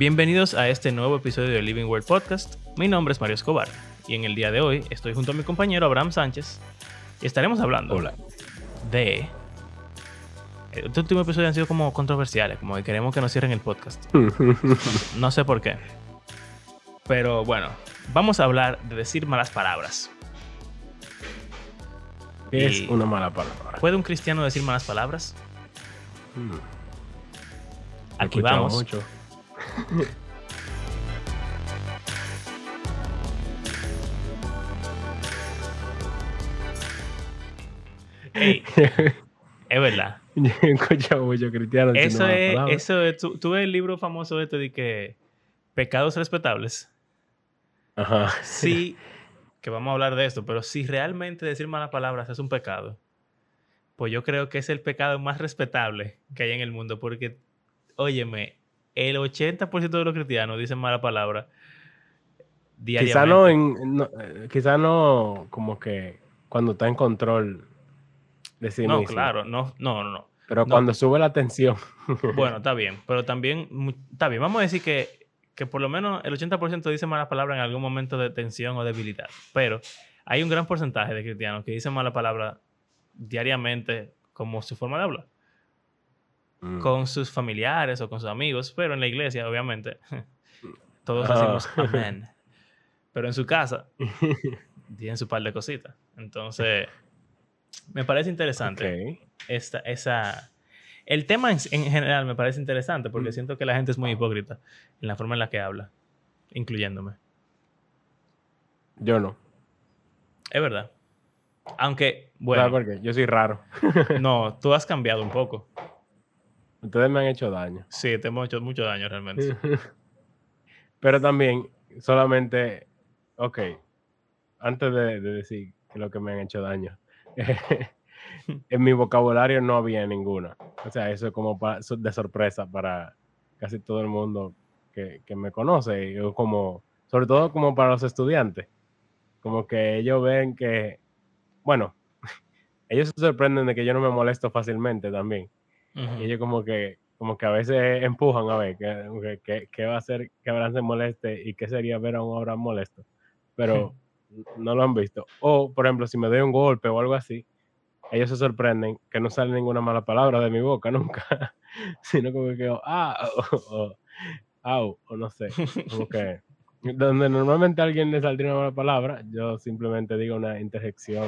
Bienvenidos a este nuevo episodio de Living World Podcast. Mi nombre es Mario Escobar y en el día de hoy estoy junto a mi compañero Abraham Sánchez y estaremos hablando Hola. de... Este último episodio han sido como controversiales, como que queremos que nos cierren el podcast. No sé por qué. Pero bueno, vamos a hablar de decir malas palabras. ¿Qué es una mala palabra? ¿Puede un cristiano decir malas palabras? Hmm. Aquí vamos. mucho. Ey, es verdad. Yo mucho cristiano Eso es, eso es, tú, tú ves el libro famoso este de que pecados respetables. Ajá. Sí, que vamos a hablar de esto, pero si realmente decir malas palabras es un pecado, pues yo creo que es el pecado más respetable que hay en el mundo, porque, óyeme, el 80% de los cristianos dicen palabras diariamente. Quizá no, en, no, eh, quizá no como que cuando está en control de sí No, mismo. claro, no, no, no, no. Pero no. cuando sube la tensión. Bueno, está bien, pero también, está bien, vamos a decir que, que por lo menos el 80% dice malas palabras en algún momento de tensión o debilidad, pero hay un gran porcentaje de cristianos que dicen malas palabras diariamente como su forma de hablar, Mm. con sus familiares o con sus amigos, pero en la iglesia, obviamente, todos Ah. decimos amén. Pero en su casa, tienen su par de cositas. Entonces, me parece interesante esta, esa... El tema en, en general me parece interesante porque Mm. siento que la gente es muy hipócrita en la forma en la que habla, incluyéndome. Yo no. Es verdad. Aunque, ¿Sabes bueno, por qué? Yo soy raro. no, tú has cambiado un poco. Ustedes me han hecho daño. Sí, te hemos hecho mucho daño realmente. Pero también, solamente, ok, antes de, de decir que lo que me han hecho daño, en mi vocabulario no había ninguna. O sea, eso es como pa- so- de sorpresa para casi todo el mundo que, que me conoce, y yo como, sobre todo como para los estudiantes, como que ellos ven que, bueno, ellos se sorprenden de que yo no me molesto fácilmente también. Y ellos como que, como que a veces empujan a ver qué que- qué va a hacer que Abraham se moleste y qué sería ver a un Abraham molesto. Pero no lo han visto. O, por ejemplo, si me doy un golpe o algo así, ellos se sorprenden que no sale ninguna mala palabra de mi boca nunca. Sino como que, oh, ah, o, o, au, o no sé. Como que, donde normalmente a alguien le saldría una mala palabra, yo simplemente digo una interjección,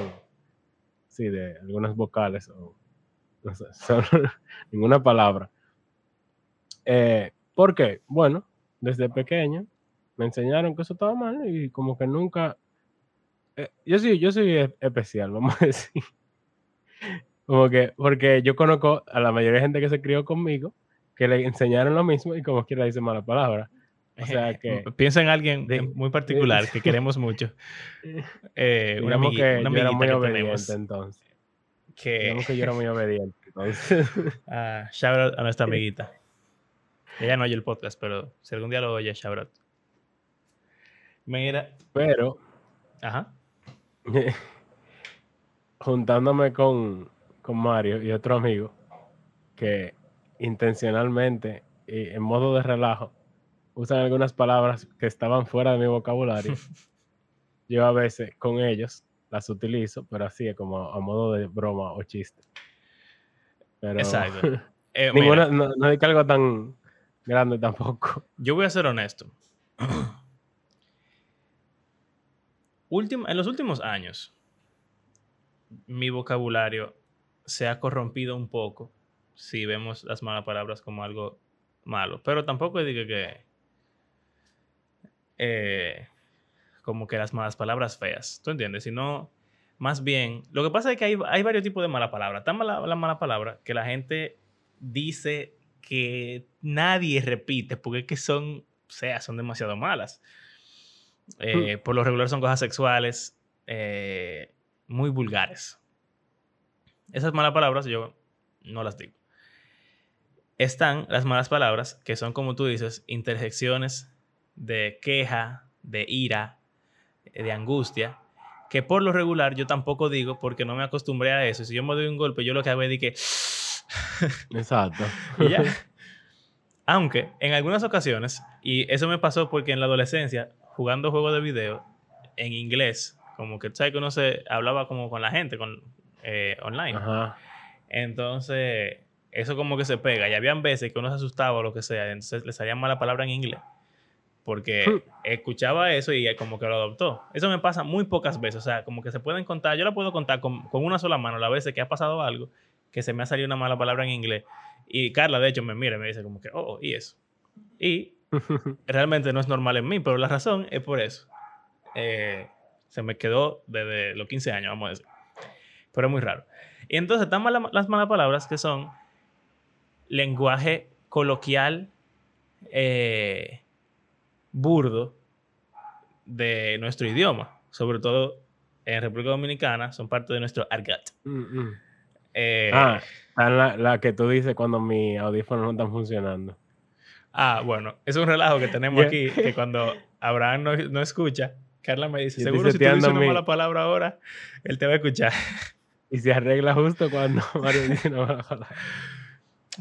sí, de algunas vocales o no sé, solo ninguna palabra. Eh, ¿Por qué? Bueno, desde pequeño me enseñaron que eso estaba mal y como que nunca... eh, yo sí, yo soy e- especial, vamos a decir. Como que, porque yo conozco a la mayoría de gente que se crió conmigo, que le enseñaron lo mismo y como quiera dice mala palabra. O sea que, Piensa en alguien de- muy particular que queremos mucho. Eh, una que una amiguita muy que tenemos entonces. Que... Digamos que yo era muy obediente. Entonces, Ah, shout out a nuestra amiguita. Ella no oye el podcast, pero si algún día lo oye, shout out. Mira, pero ajá. juntándome con, con Mario y otro amigo que intencionalmente y en modo de relajo usan algunas palabras que estaban fuera de mi vocabulario. Yo a veces con ellos las utilizo, pero así es como a modo de broma o chiste. Pero Exacto. Eh, ninguna, no, no algo tan grande tampoco. yo voy a ser honesto. Últim- en los últimos años, mi vocabulario se ha corrompido un poco si vemos las malas palabras como algo malo. Pero tampoco digo que. eh, como que las malas palabras feas. ¿Tú entiendes? Sino. Más bien. Lo que pasa es que hay, hay varios tipos de malas palabras. Tan mala la mala palabra que la gente dice que nadie repite porque es que son. O sea, son demasiado malas. Eh, por lo regular son cosas sexuales. eh, muy vulgares. Esas malas palabras yo no las digo. Están las malas palabras, que son, como tú dices, interjecciones de queja, de ira, de angustia, que por lo regular yo tampoco digo porque no me acostumbré a eso. Si yo me doy un golpe, yo lo que hago es que... Exacto. y ya. Aunque en algunas ocasiones, y eso me pasó porque en la adolescencia, jugando juegos de video en inglés, como que, ¿sabes? Que uno se hablaba como con la gente, con, eh, online. Ajá. Entonces, eso como que se pega. Y habían veces que uno se asustaba o lo que sea, entonces le salía mala palabra en inglés. Porque escuchaba eso y como que lo adoptó. Eso me pasa muy pocas veces. O sea, como que se pueden contar. Yo la puedo contar con, con una sola mano las veces que ha pasado algo que se me ha salido una mala palabra en inglés. Y Carla, de hecho, me mira y me dice como que, oh, y eso. Y realmente no es normal en mí, pero la razón es por eso. Eh, se me quedó desde los 15 años, vamos a decir. Pero es muy raro. Y entonces están mala- las malas palabras que son lenguaje coloquial eh, burdo de nuestro idioma. Sobre todo en República Dominicana, son parte de nuestro argot. Mm, mm. Eh, Ah, la, la que tú dices cuando mis audífonos no están funcionando. Ah, bueno, es un relajo que tenemos aquí, que cuando Abraham no, no escucha, Carla me dice, seguro si tú dices una mala palabra ahora, él te va a escuchar. Y se arregla justo cuando Mario dice una mala palabra.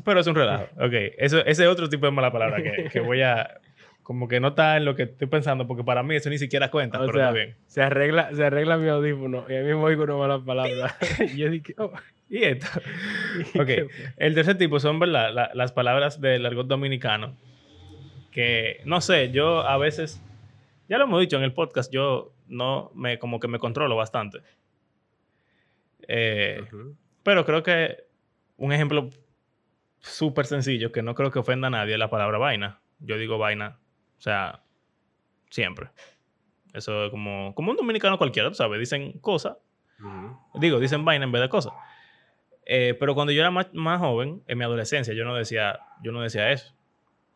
Pero es un relajo, ok. Eso, ese es otro tipo de mala palabra que, que voy a... Como que no está en lo que estoy pensando, porque para mí eso ni siquiera cuenta, O pero sea, está bien. se arregla, se arregla mi audífono y a mí me voy con una mala palabra. y yo dije, oh, Y esto. El tercer tipo son, ¿verdad? La- las palabras del argot dominicano. Que, no sé, yo a veces, ya lo hemos dicho en el podcast, yo no me, como que me controlo bastante. Eh, pero creo que un ejemplo súper sencillo, que no creo que ofenda a nadie, es la palabra vaina. Yo digo vaina, o sea, siempre. Eso es como, como un dominicano cualquiera, ¿sabes? Dicen cosas Ujú. Digo, dicen vaina en vez de cosas. Eh, pero cuando yo era más, más joven, en mi adolescencia, yo no decía, yo no decía eso.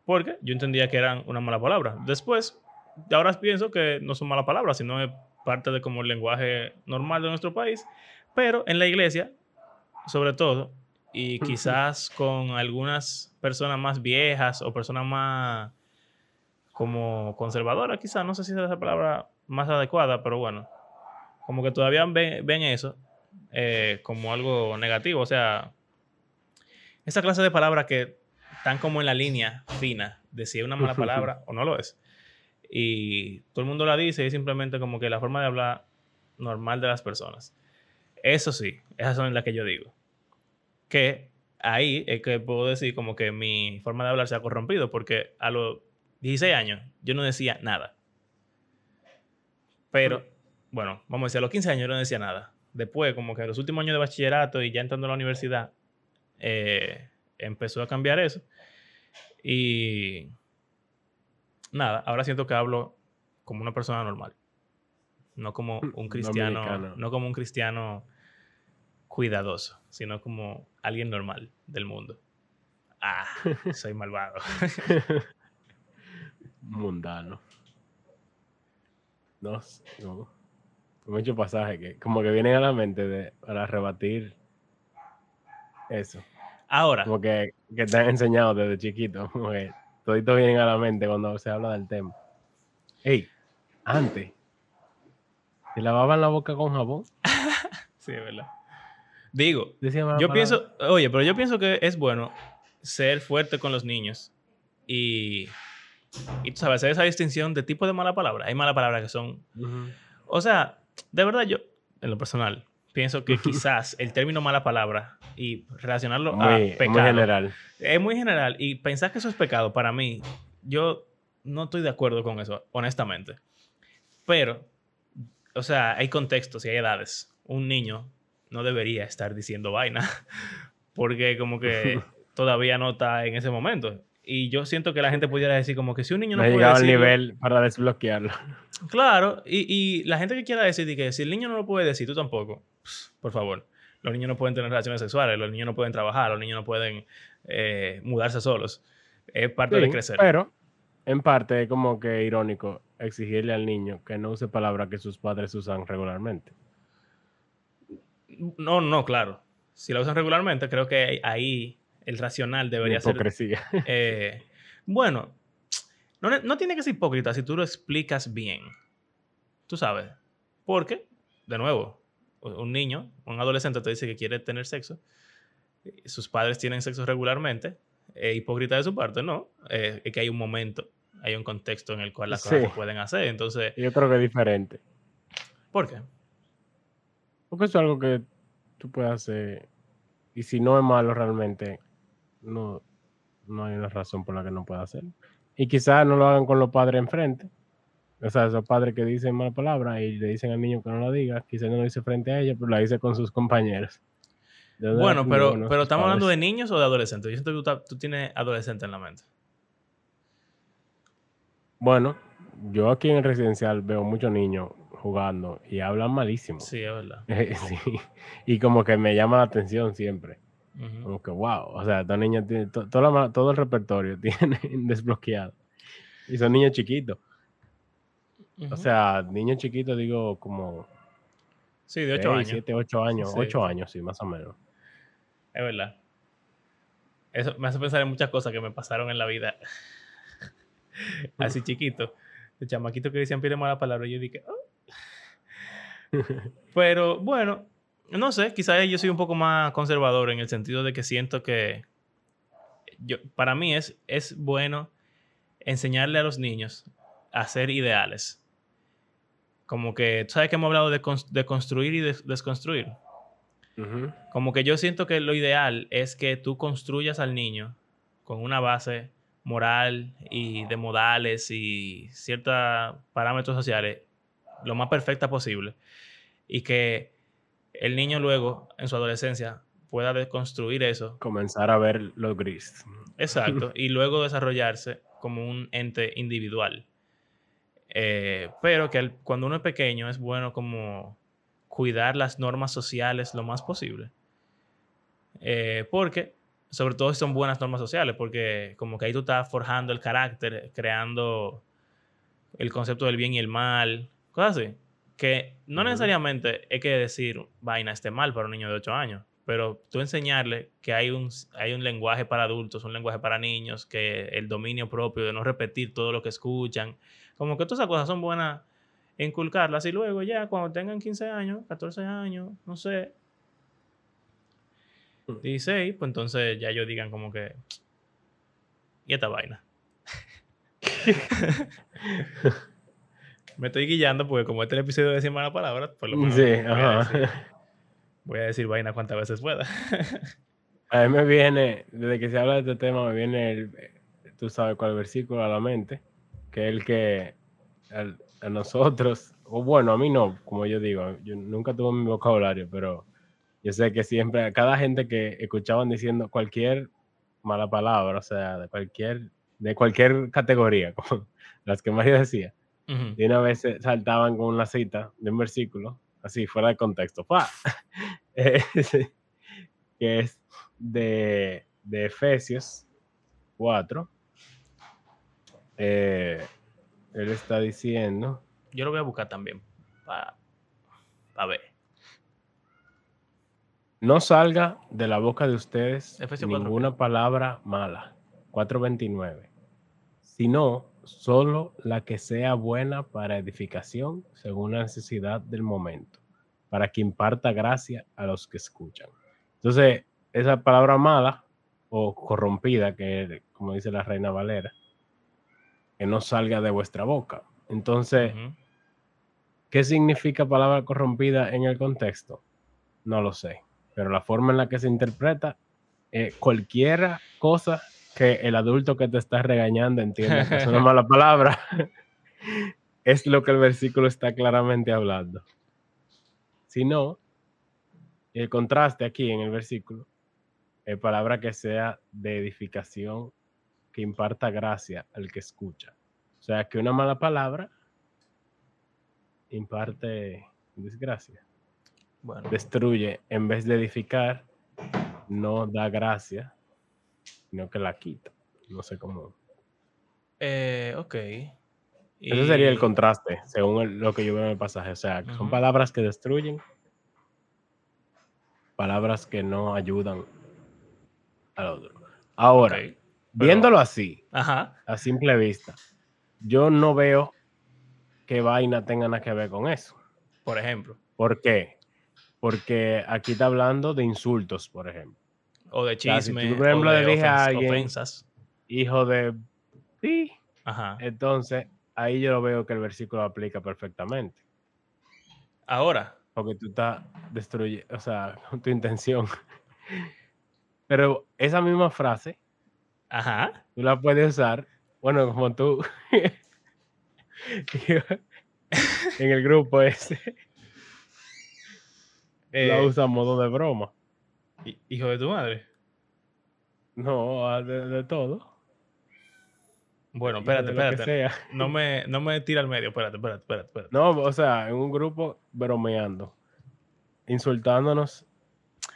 Porque yo entendía que eran una mala palabra. Después, ahora pienso que no son malas palabras, sino es parte de como el lenguaje normal de nuestro país. Pero en la iglesia, sobre todo, y quizás con algunas personas más viejas o personas más como conservadoras, quizás, no sé si es la palabra más adecuada, pero bueno, como que todavía ven, ven eso eh, como algo negativo. O sea, esa clase de palabras que están como en la línea fina de si es una mala palabra o no lo es. Y todo el mundo la dice y es simplemente como que la forma de hablar normal de las personas. Eso sí, esas son las que yo digo. Que ahí es que puedo decir como que mi forma de hablar se ha corrompido porque a los 16 años yo no decía nada. Pero, bueno, vamos a decir, a los 15 años yo no decía nada. Después, como que en los últimos años de bachillerato y ya entrando a la universidad, eh, empezó a cambiar eso. Y nada, ahora siento que hablo como una persona normal. No como un cristiano, Dominicano. no como un cristiano cuidadoso, sino como alguien normal del mundo. Ah, soy malvado. Mundano. No, no. Muchos pasajes que como que vienen a la mente de, para rebatir eso. Ahora, Como que, que te han enseñado desde chiquito. Como que todito vienen a la mente cuando se habla del tema. Ey, antes, ¿te lavaban la boca con jabón? sí, es verdad. Digo, Decía Yo palabra. pienso, oye, pero yo pienso que es bueno ser fuerte con los niños y, y tú sabes, hacer esa distinción de tipo de mala palabra. Hay malas palabras que son, Ujú. o sea, de verdad yo, en lo personal, pienso que quizás el término mala palabra y relacionarlo a Muy, pecado muy general. es muy general y pensar que eso es pecado para mí, yo no estoy de acuerdo con eso, honestamente. Pero, o sea, hay contextos y hay edades. Un niño no debería estar diciendo vaina porque como que todavía no está en ese momento. Y yo siento que la gente pudiera decir como que si un niño No puede llegado al decirlo- nivel para desbloquearlo. Claro, y, y la gente que quiera decir de que si el niño no lo puede decir, tú tampoco, por favor. Los niños no pueden tener relaciones sexuales, los niños no pueden trabajar, los niños no pueden eh, mudarse solos. Es parte de crecer. Pero, en parte, es como que irónico exigirle al niño que no use palabras que sus padres usan regularmente. No, no, claro. Si la usan regularmente, creo que ahí el racional debería ser... Eh, bueno, no, no tiene que ser hipócrita si tú lo explicas bien. Tú sabes. Porque, de nuevo, un niño, un adolescente te dice que quiere tener sexo, sus padres tienen sexo regularmente, es hipócrita de su parte, no. Eh, es que hay un momento, hay un contexto en el cual las cosas Sí. se pueden hacer. Entonces, Yo creo que es diferente. ¿por qué? Porque eso es algo que tú puedes hacer. Y si no es malo realmente, no, no hay una razón por la que no pueda hacerlo. Y quizás no lo hagan con los padres enfrente. O sea, esos padres que dicen mala palabra y le dicen al niño que no lo diga, quizás no lo dice frente a ellos, pero lo dice con sus compañeros. ¿De dónde Bueno, pero, pero estamos hablando de niños o de adolescentes. Yo siento que tú tienes adolescente en la mente. Bueno, yo aquí en el residencial veo muchos niños jugando y hablan malísimo. Sí, es verdad. Sí. Y como que me llama la atención siempre. Como que, wow, o sea, esta niña tiene to- toda la ma- todo el repertorio tiene desbloqueado. Y son niños chiquitos. O sea, niños chiquitos, digo, como sí, de 8 años. 7, 8 años. Sí. 8 años, sí, más o menos. Es verdad. Eso me hace pensar en muchas cosas que me pasaron en la vida. Así chiquito. El chamaquito que decían pide mala palabra. Yo dije, "Oh". Pero bueno, no sé, quizás yo soy un poco más conservador en el sentido de que siento que yo, para mí es, es bueno enseñarle a los niños a ser ideales. Como que, tú sabes que hemos hablado de, cons- de construir y de desconstruir. Como que yo siento que lo ideal es que tú construyas al niño con una base moral y de modales y ciertos parámetros sociales lo más perfecta posible. Y que el niño luego, en su adolescencia, pueda deconstruir eso. Comenzar a ver los gris. Exacto. y luego desarrollarse como un ente individual. Eh, pero que cuando uno es pequeño es bueno como cuidar las normas sociales lo más posible. Eh, porque, sobre todo si son buenas normas sociales, porque como que ahí tú estás forjando el carácter, creando el concepto del bien y el mal, cosas así. Que no necesariamente hay que decir vaina esté mal para un niño de 8 años, pero tú enseñarle que hay un, hay un lenguaje para adultos, un lenguaje para niños, que el dominio propio de no repetir todo lo que escuchan, como que todas esas cosas son buenas inculcarlas. Y luego ya cuando tengan 15 años, 14 años, no sé, 16, pues entonces ya ellos digan como que, ¿y esta vaina? Me estoy guillando porque como este es el episodio de decir mala palabra, por lo menos Sí, voy, a ajá. decir, voy a decir vaina cuantas veces pueda. A mí me viene, desde que se habla de este tema, me viene, el, tú sabes cuál versículo a la mente, que es el que al- a nosotros, o bueno, a mí no, como yo digo, yo nunca tuve mi vocabulario, pero yo sé que siempre, a cada gente que escuchaban diciendo cualquier mala palabra, o sea, de cualquier, de cualquier categoría, como las que María decía, Ujú. de una vez saltaban con una cita de un versículo, así, fuera de contexto, sí, que es de, de Efesios 4. Eh, él está diciendo, Yo lo voy a buscar también para ver. no salga de la boca de ustedes Efesios 4, ninguna palabra mala, 4.29, sino solo la que sea buena para edificación según la necesidad del momento, para que imparta gracia a los que escuchan. Entonces, esa palabra mala o corrompida, que como dice la reina Valera, que no salga de vuestra boca. Entonces. ¿qué significa palabra corrompida en el contexto? No lo sé, pero la forma en la que se interpreta, eh, cualquier cosa que el adulto que te está regañando entienda que es una mala palabra, es lo que el versículo está claramente hablando. Si no, el contraste aquí en el versículo, es palabra que sea de edificación, que imparta gracia al que escucha. O sea, que una mala palabra imparte desgracia, Bueno, destruye, en vez de edificar, no da gracia, sino que la quita. No sé cómo. eh, ok. Ese sería el contraste, según el- lo que yo veo en el pasaje. O sea, son palabras que destruyen, palabras que no ayudan al otro. Ahora, pero- viéndolo así, Ajá. a simple vista, yo no veo que vaina tenga nada que ver con eso. Por ejemplo. ¿Por qué? Porque aquí está hablando de insultos, por ejemplo. O de sea, si chisme. tú, por ejemplo, o de le dije a alguien- ofensas. Hijo de... Sí. Ajá. Entonces, ahí yo veo que el versículo aplica perfectamente. Ahora. Porque tú estás destruyendo, o sea, con tu intención. Pero esa misma frase, Ajá. tú la puedes usar, bueno, como tú en el grupo ese, Eh, la usa a modo de broma. Hi- hijo de tu madre. No, a- de, de todo. Bueno, espérate, de espérate. No me, no me tira al medio. Espérate, espérate, espérate. espérate. No, o sea, en un grupo bromeando, insultándonos.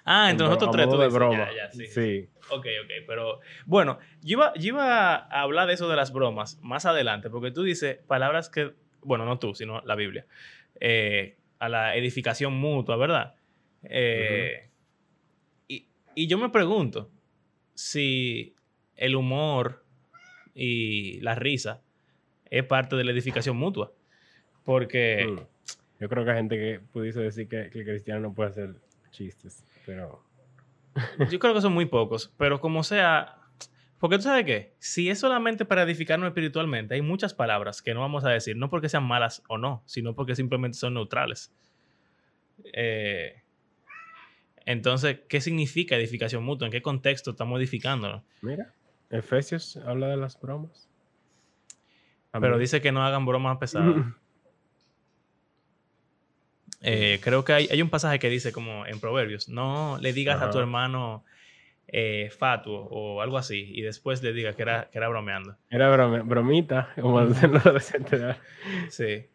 Ah, entre en nosotros tres. tú de dices, broma. Ya, ya, sí. sí. Ok, ok, pero bueno, yo iba, yo iba a hablar de eso de las bromas más adelante, porque tú dices palabras que, bueno, no tú, sino la Biblia, eh, a la edificación mutua, ¿verdad? Eh, y yo me pregunto si el humor y la risa es parte de la edificación mutua, porque... Mm. Yo creo que hay gente que pudiese decir que, que el cristiano no puede hacer chistes, pero Yo creo que son muy pocos, pero como sea, porque tú sabes qué, si es solamente para edificarnos espiritualmente, hay muchas palabras que no vamos a decir, no porque sean malas o no, sino porque simplemente son neutrales. Eh, entonces, ¿qué significa edificación mutua? ¿En qué contexto estamos edificándonos? mira, Efesios habla de las bromas. Pero dice que no hagan bromas pesadas. Eh, creo que hay, hay un pasaje que dice como en Proverbios, no le digas a tu hermano eh, fatuo o algo así y después le digas que era, que era bromeando. Era brome- bromita, como dicen los adolescentes, ¿verdad? Sí.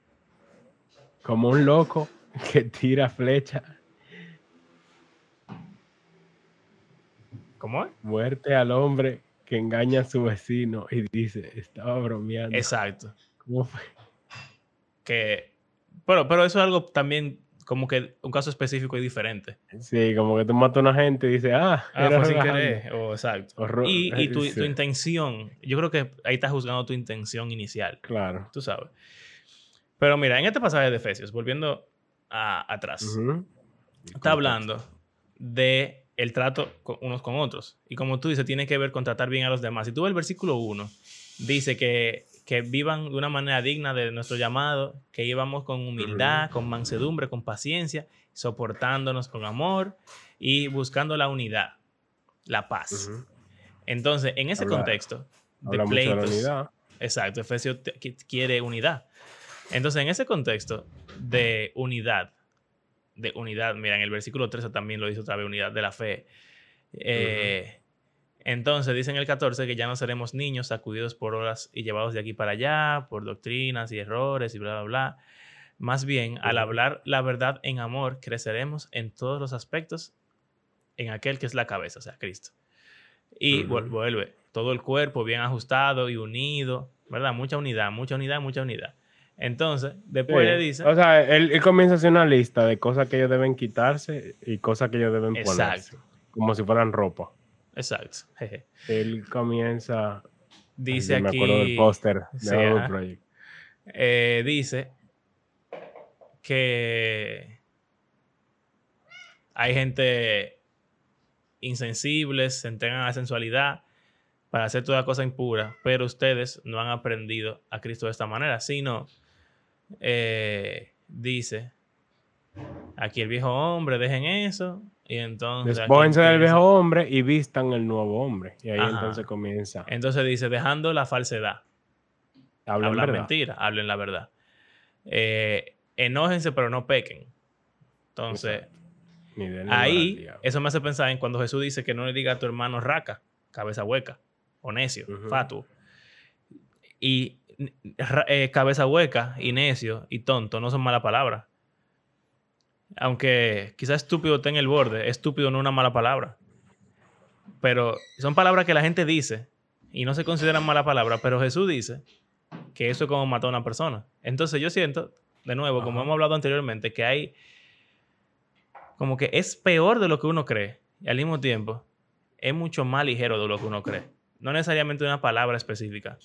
como un loco que tira flecha, ¿Cómo es? muerte al hombre que engaña a su vecino y dice, estaba bromeando. Exacto. ¿Cómo fue? Que, pero, pero eso es algo también como que un caso específico y diferente. Sí, como que tú matas a una gente y dices, ah, Ah, era fue sin relajando". querer. O, exacto. O ro- Y, y tu, sí, tu intención, yo creo que ahí estás juzgando tu intención inicial. Claro. Tú sabes. Pero mira, en este pasaje de Efesios, volviendo a- atrás, está hablando de el trato con- unos con otros. Y como tú dices, tiene que ver con tratar bien a los demás. Si tú ves el versículo 1, dice que, que vivan de una manera digna de nuestro llamado, que íbamos con humildad, con mansedumbre, con paciencia, soportándonos con amor y buscando la unidad, la paz. Entonces, en ese Habla- contexto de pleitos, unidad. Exacto, Efesios quiere unidad. Entonces, en ese contexto de unidad, de unidad, mira, en el versículo 13 también lo dice otra vez, unidad de la fe. Eh, Entonces, dice en el 14 que ya no seremos niños sacudidos por horas y llevados de aquí para allá, por doctrinas y errores y bla, bla, bla. Más bien, al hablar la verdad en amor, creceremos en todos los aspectos en aquel que es la cabeza, o sea, Cristo. Y vuelve, todo el cuerpo bien ajustado y unido, ¿verdad? Mucha unidad, mucha unidad, mucha unidad. Entonces, después Sí. le dice, O sea, él, él comienza a hacer una lista de cosas que ellos deben quitarse y cosas que ellos deben ponerse. exacto, Como si fueran ropa. exacto. jeje. Él comienza. ay, Dice yo me aquí, acuerdo del póster de eh, dice que hay gente insensibles, se entregan a la sensualidad para hacer toda cosa impura, pero ustedes no han aprendido a Cristo de esta manera, sino eh, dice aquí el viejo hombre, dejen eso, y entonces... Despójense del viejo hombre y vistan el nuevo hombre. Y ahí Ajá. entonces comienza. Entonces dice, dejando la falsedad. Hablan verdad. mentira, hablen la verdad. Eh, enójense, pero no pequen. Entonces. Ni ahí, eso me hace pensar en cuando Jesús dice que no le diga a tu hermano raca, cabeza hueca, o necio, fatuo. Y eh, cabeza hueca y necio y tonto no son malas palabras. Aunque quizás estúpido esté en el borde, estúpido no es una mala palabra. Pero son palabras que la gente dice y no se consideran mala palabra, pero Jesús dice que eso es como matar a una persona. Entonces yo siento, de nuevo, como hemos hablado anteriormente, que hay como que es peor de lo que uno cree y al mismo tiempo es mucho más ligero de lo que uno cree. No necesariamente una palabra específica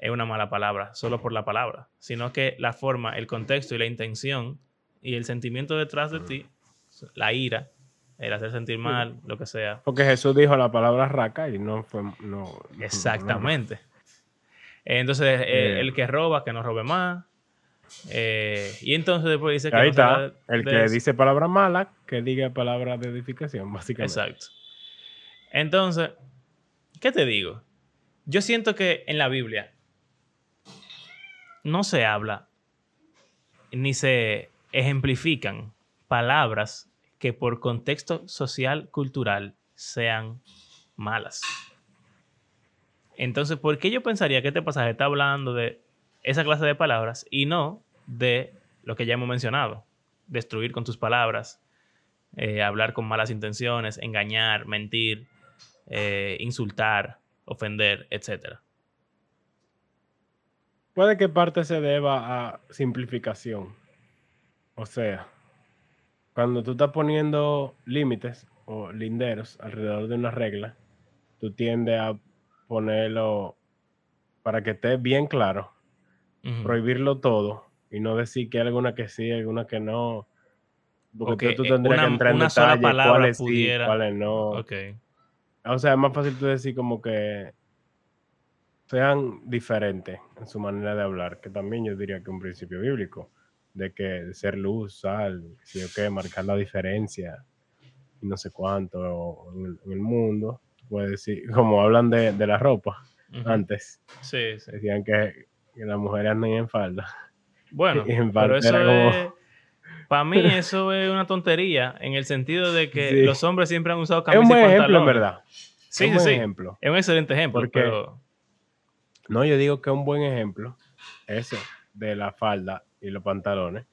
es una mala palabra, solo por la palabra, sino que la forma, el contexto y la intención y el sentimiento detrás de ti, la ira, el hacer sentir mal, lo que sea. Porque Jesús dijo la palabra raca y no fue. No, Exactamente. Entonces, eh, el que roba, que no robe más. Eh, y entonces después dice que... Ahí está, el que dice palabra mala, que diga palabra de edificación, básicamente. Exacto. Entonces, ¿qué te digo? Yo siento que en la Biblia no se habla ni se ejemplifican palabras que por contexto social, cultural, sean malas. Entonces, ¿por qué yo pensaría que este pasaje está hablando de esa clase de palabras y no de lo que ya hemos mencionado? Destruir con tus palabras, eh, hablar con malas intenciones, engañar, mentir, eh, insultar, ofender, etc. Puede que parte se deba a simplificación. O sea, cuando tú estás poniendo límites o linderos alrededor de una regla, tú tiendes a ponerlo para que esté bien claro, prohibirlo todo y no decir que hay alguna que sí, alguna que no. Porque tú tendrías que entrar en detalle cuáles sí, cuáles no. O sea, es más fácil tú decir como que sean diferentes en su manera de hablar, que también yo diría que es un principio bíblico, de que ser luz, sal, si o qué, marcar la diferencia y no sé cuánto en el, mundo. Puedes decir, como hablan de, la ropa antes, sí, decían que, las mujeres andan en falda. Bueno, pero eso para mí eso es una tontería en el sentido de que los hombres siempre han usado camisas Es un buen ejemplo, en verdad. Sí, es un sí, ejemplo. Es un excelente ejemplo. Porque, No, yo digo que es un buen ejemplo ese de la falda y los pantalones,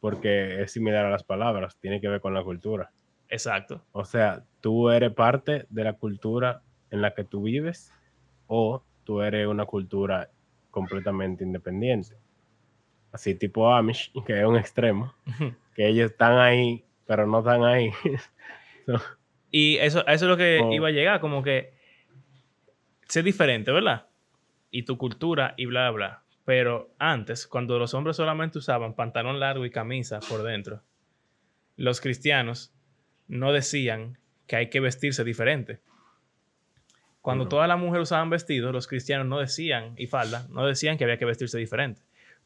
porque es similar a las palabras, tiene que ver con la cultura. Exacto. O sea, tú eres parte de la cultura en la que tú vives o tú eres una cultura completamente independiente así tipo Amish, que es un extremo, que ellos están ahí, pero no están ahí. y eso, eso es lo que iba a llegar, como que ser diferente, ¿verdad? Y tu cultura y bla, bla. Pero antes, cuando los hombres solamente usaban pantalón largo y camisa por dentro, los cristianos no decían que hay que vestirse diferente. Cuando todas las mujeres usaban vestidos, los cristianos no decían, y falda, no decían que había que vestirse diferente.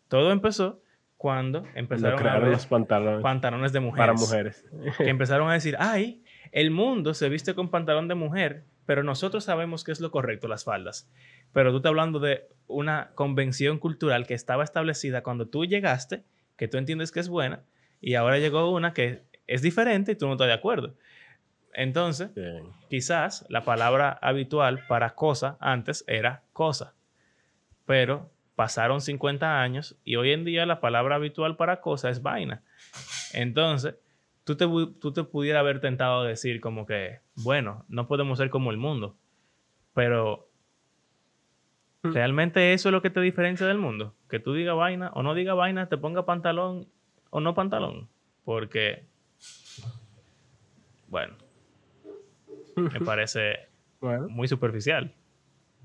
Todo empezó cuando empezaron a ver los pantalones, pantalones de mujeres. Para mujeres. Que empezaron a decir, ay, el mundo se viste con pantalón de mujer, pero nosotros sabemos que es lo correcto, las faldas. Pero tú estás hablando de una convención cultural que estaba establecida cuando tú llegaste, que tú entiendes que es buena, y ahora llegó una que es diferente y tú no estás de acuerdo. Entonces, quizás la palabra habitual para cosa antes era cosa, pero pasaron 50 años y hoy en día la palabra habitual para cosa es vaina. Entonces, tú te, tú te pudieras haber tentado a decir como que, bueno, no podemos ser como el mundo, pero hmm. realmente eso es lo que te diferencia del mundo, que tú digas vaina o no digas vaina, te ponga pantalón o no pantalón, porque, bueno, me parece muy superficial.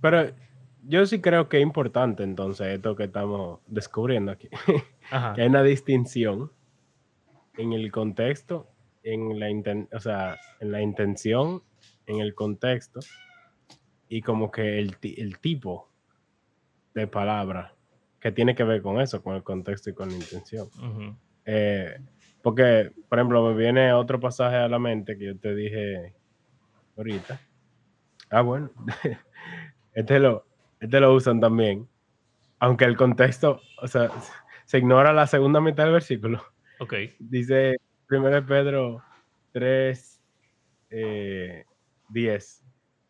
Pero yo sí creo que es importante entonces esto que estamos descubriendo aquí. que hay una distinción en el contexto, en la, o sea, en la intención, en el contexto y como que el, tipo de palabra que tiene que ver con eso, con el contexto y con la intención. Eh, porque, por ejemplo, me viene otro pasaje a la mente que yo te dije ahorita. Ah, bueno. este lo, este lo usan también. Aunque el contexto, o sea, se ignora la segunda mitad del versículo. Ok. Dice 1 Pedro 3, 10. Eh,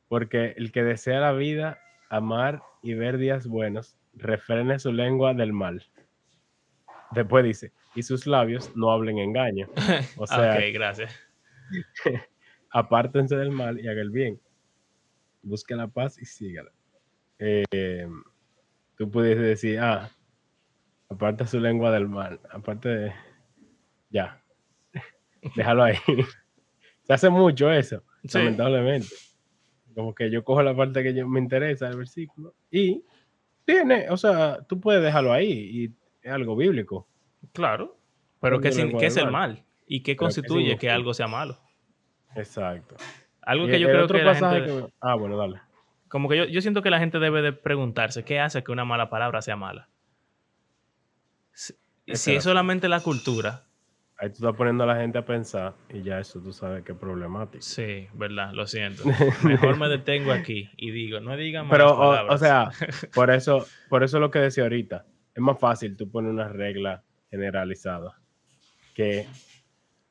Porque el que desea la vida, amar y ver días buenos, refrene su lengua del mal. Después dice, y sus labios no hablen engaño. O sea, ok, gracias. apártense del mal y haga el bien. Busque la paz y sígala eh, tú pudiese decir, ah, aparte su lengua del mal, aparte de, ya, déjalo ahí. Se hace mucho eso, lamentablemente. Como que yo cojo la parte que yo, me interesa del versículo y tiene, o sea, tú puedes dejarlo ahí y es algo bíblico. Claro, pero ¿qué, es el mal? ¿Y qué constituye que algo sea malo? Exacto. Algo Y que yo creo que la gente... que- Ah, bueno, dale. Como que yo, yo siento que la gente debe de preguntarse qué hace que una mala palabra sea mala. Si, si es solamente la cultura, Ahí tú estás poniendo a la gente a pensar y ya eso tú sabes que es problemático. sí, verdad, lo siento. Mejor me detengo aquí y digo, no digan malas Pero, o, sea, por eso, por eso lo que decía ahorita, es más fácil tú poner una regla generalizada que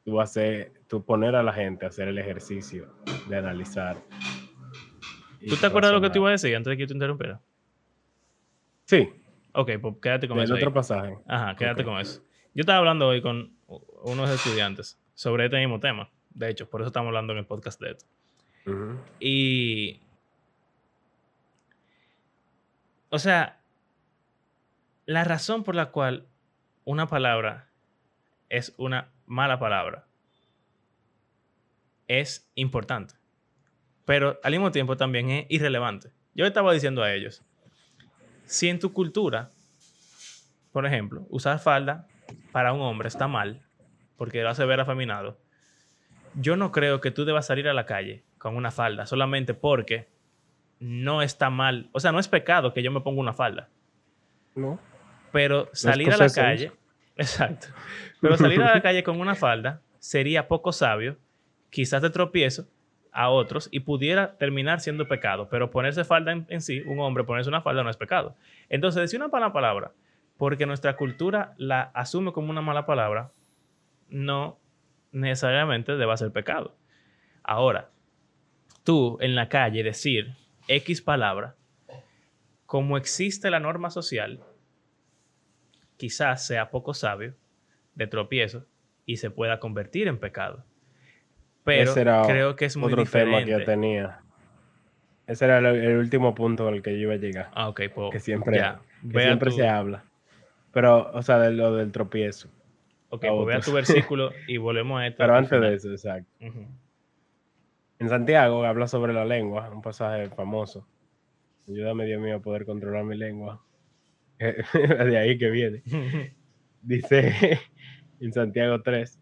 tú hacer, tú poner a la gente a hacer el ejercicio de analizar. ¿Tú te acuerdas de lo que te iba a decir antes de que yo te interrumpiera? Sí, Ok, pues quédate con del eso. ahí. otro pasaje. Ajá, quédate con eso. Yo estaba hablando hoy con unos estudiantes sobre este mismo tema. De hecho, por eso estamos hablando en el podcast de esto. Ujú. Y. O sea, la razón por la cual una palabra es una mala palabra es importante. Pero al mismo tiempo también es irrelevante. Yo estaba diciendo a ellos: si en tu cultura, por ejemplo, usar falda para un hombre está mal, porque lo hace ver afeminado, yo no creo que tú debas salir a la calle con una falda solamente porque no está mal. O sea, no es pecado que yo me ponga una falda. ¿No? Pero salir a la calle, exacto. Pero salir a la calle con una falda sería poco sabio, quizás de tropiezo a otros y pudiera terminar siendo pecado. Pero ponerse falda en, en sí, un hombre ponerse una falda no es pecado. Entonces, decir una mala palabra, porque nuestra cultura la asume como una mala palabra, no necesariamente deba ser pecado. Ahora, tú en la calle decir X palabra, como existe la norma social, quizás sea poco sabio, de tropiezo, y se pueda convertir en pecado. Pero Ese era creo que es muy Otro tema que diferente. yo tenía. Ese era el, el último punto el que yo iba a llegar. Ah, ok, pues que siempre, que siempre tu- se habla. Pero, o sea, de lo del tropiezo. ok, a pues ve a tu versículo y volvemos a esto. Pero antes de eso, exacto. Ujú. En Santiago habla sobre la lengua, un pasaje famoso. Ayúdame, Dios mío, a poder controlar mi lengua. de ahí que viene. Dice en Santiago 3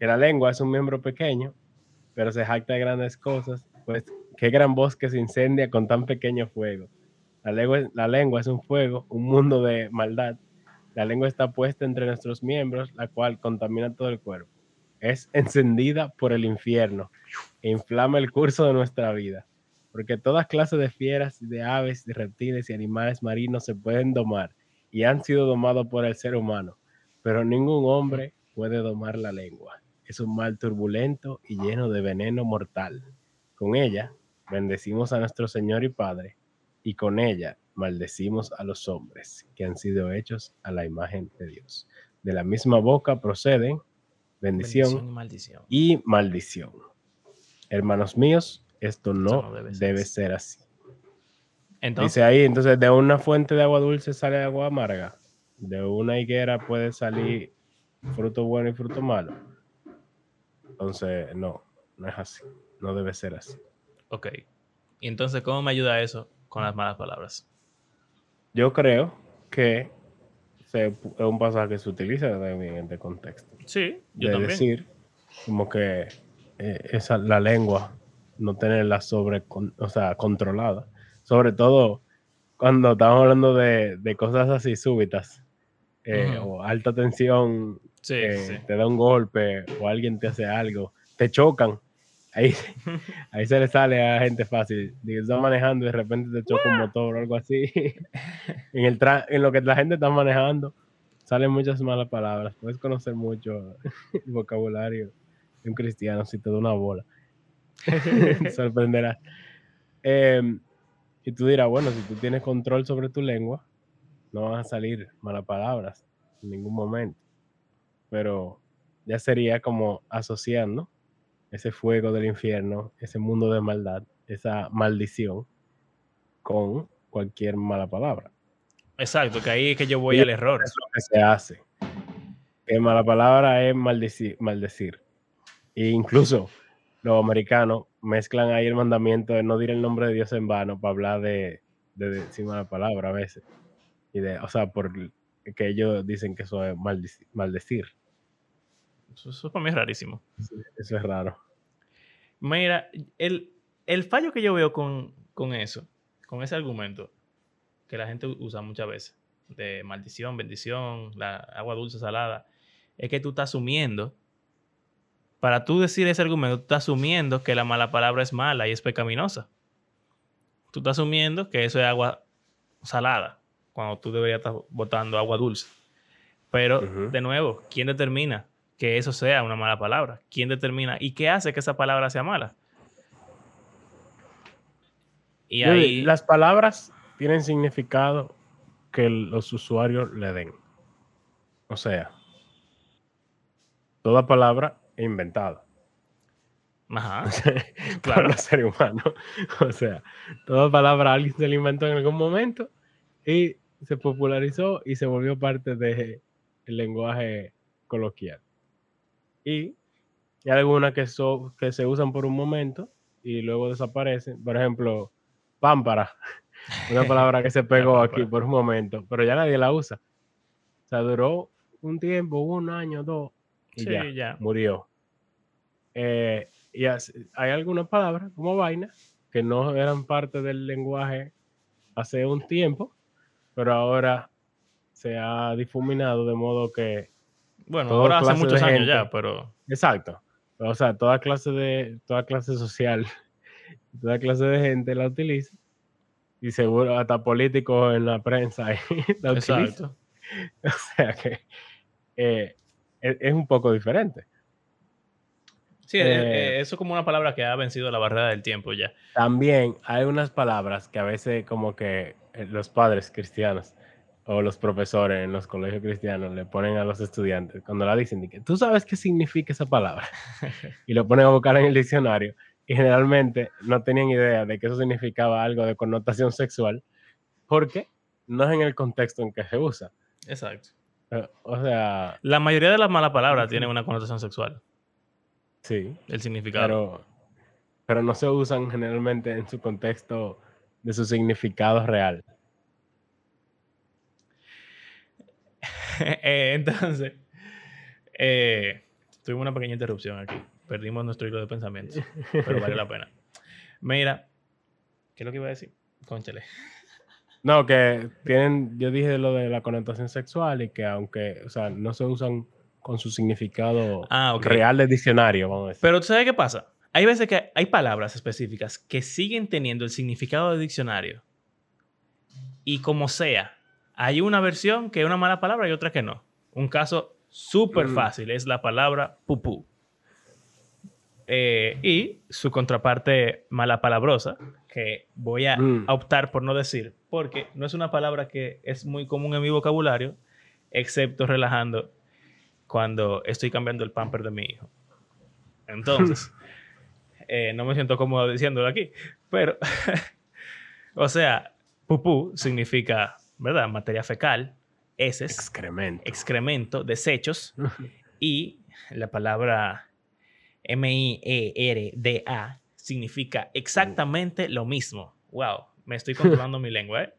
que la lengua es un miembro pequeño, pero se jacta de grandes cosas, pues qué gran bosque se incendia con tan pequeño fuego. La lengua, la lengua es un fuego, un mundo de maldad. La lengua está puesta entre nuestros miembros, la cual contamina todo el cuerpo. Es encendida por el infierno e inflama el curso de nuestra vida. Porque todas clases de fieras, de aves, de reptiles y animales marinos se pueden domar y han sido domados por el ser humano, pero ningún hombre puede domar la lengua. Es un mal turbulento y lleno de veneno mortal. Con ella bendecimos a nuestro Señor y Padre, y con ella maldecimos a los hombres que han sido hechos a la imagen de Dios. De la misma boca proceden bendición, Bendición y maldición. y maldición. Hermanos míos, esto no, no debe debe, ser así. Entonces, Dice ahí, entonces de una fuente de agua dulce sale agua amarga. De una higuera puede salir fruto bueno y fruto malo. Entonces, no, no es así. No debe ser así. ok. Y entonces, ¿cómo me ayuda eso con las malas palabras? Yo creo que se- es un pasaje que se utiliza también en este contexto. Sí, yo de también. decir como que eh, esa, la lengua no tenerla sobre, con- o sea, controlada. Sobre todo cuando estamos hablando de, de cosas así súbitas eh, o alta tensión, Sí, eh, sí. te da un golpe o alguien te hace algo, te chocan. Ahí, ahí se le sale a gente fácil. Digo, estás manejando y de repente te choca un motor o algo así. en, el tra- en lo que la gente está manejando, salen muchas malas palabras. Puedes conocer mucho el vocabulario de un cristiano si te da una bola. Sorprenderás. Em, y tú dirás, bueno, si tú tienes control sobre tu lengua, no van a salir malas palabras en ningún momento. Pero ya sería como asociando ese fuego del infierno, ese mundo de maldad, esa maldición con cualquier mala palabra. Exacto, que ahí es que yo voy al error. Es lo que se hace. Que mala palabra es maldecir. maldecir. E incluso los americanos mezclan ahí el mandamiento de no dir el nombre de Dios en vano para hablar de, de decir mala palabra a veces. Y de, o sea, por que ellos dicen que eso es maldeci- maldecir. Eso, eso para mí es rarísimo. Eso es raro. Mira, el, el fallo que yo veo con, con eso, con ese argumento, que la gente usa muchas veces, de maldición, bendición, la agua dulce, salada, es que tú estás asumiendo, para tú decir ese argumento, tú estás asumiendo que la mala palabra es mala y es pecaminosa. Tú estás asumiendo que eso es agua salada, cuando tú deberías estar botando agua dulce. Pero, de nuevo, ¿quién determina que eso sea una mala palabra? ¿Quién determina? ¿Y qué hace que esa palabra sea mala? Y ahí... Las palabras tienen significado que los usuarios le den. O sea, toda palabra es inventada Ajá, por claro. los seres humanos. O sea, toda palabra alguien se la inventó en algún momento y se popularizó y se volvió parte del lenguaje coloquial. Y hay algunas que, so- que se usan por un momento y luego desaparecen. Por ejemplo, pámpara, una palabra que se pegó aquí por un momento, pero ya nadie la usa. O sea, duró un tiempo, un año, dos, y Sí, ya, ya. murió. Eh, y así- hay algunas palabras como vaina que no eran parte del lenguaje hace un tiempo, pero ahora se ha difuminado de modo que Bueno, toda ahora hace muchos años gente. ya, pero... Exacto. O sea, toda clase de, toda clase social, toda clase de gente la utiliza. Y seguro hasta políticos en la prensa la utilizan. Exacto. O sea que eh, es, es un poco diferente. Sí, eh, Eh, eh, eso es como una palabra que ha vencido la barrera del tiempo ya. También hay unas palabras que a veces como que eh, los padres cristianos o los profesores en los colegios cristianos le ponen a los estudiantes cuando la dicen, ¿tú sabes qué significa esa palabra? y lo ponen a buscar en el diccionario y generalmente no tenían idea de que eso significaba algo de connotación sexual porque no es en el contexto en que se usa. Exacto. Eh, O sea, La mayoría de las malas palabras tienen una connotación sexual, sí, el significado. pero, pero no se usan generalmente en su contexto de su significado real. Eh, entonces, eh, tuvimos una pequeña interrupción aquí. Perdimos nuestro hilo de pensamientos, pero vale la pena. Mira, ¿qué es lo que iba a decir? Conchale. No, que tienen, yo dije lo de la connotación sexual y que aunque, o sea, no se usan con su significado Ah, ok. real del diccionario, vamos a decir. Pero ¿tú sabes qué pasa? Hay veces que hay palabras específicas que siguen teniendo el significado del diccionario. Y como sea, hay una versión que es una mala palabra y otra que no. Un caso súper Mm. fácil es la palabra pupú. Eh, y su contraparte malapalabrosa, que voy a Mm. a optar por no decir, porque no es una palabra que es muy común en mi vocabulario, excepto relajando cuando estoy cambiando el pamper de mi hijo. Entonces, eh, no me siento cómodo diciéndolo aquí, pero, o sea, pupú significa, ¿verdad? Materia fecal, heces, Excremento. excremento, desechos, y la palabra M-I-E-R-D-A significa exactamente lo mismo. Wow, me estoy controlando mi lengua, ¿eh?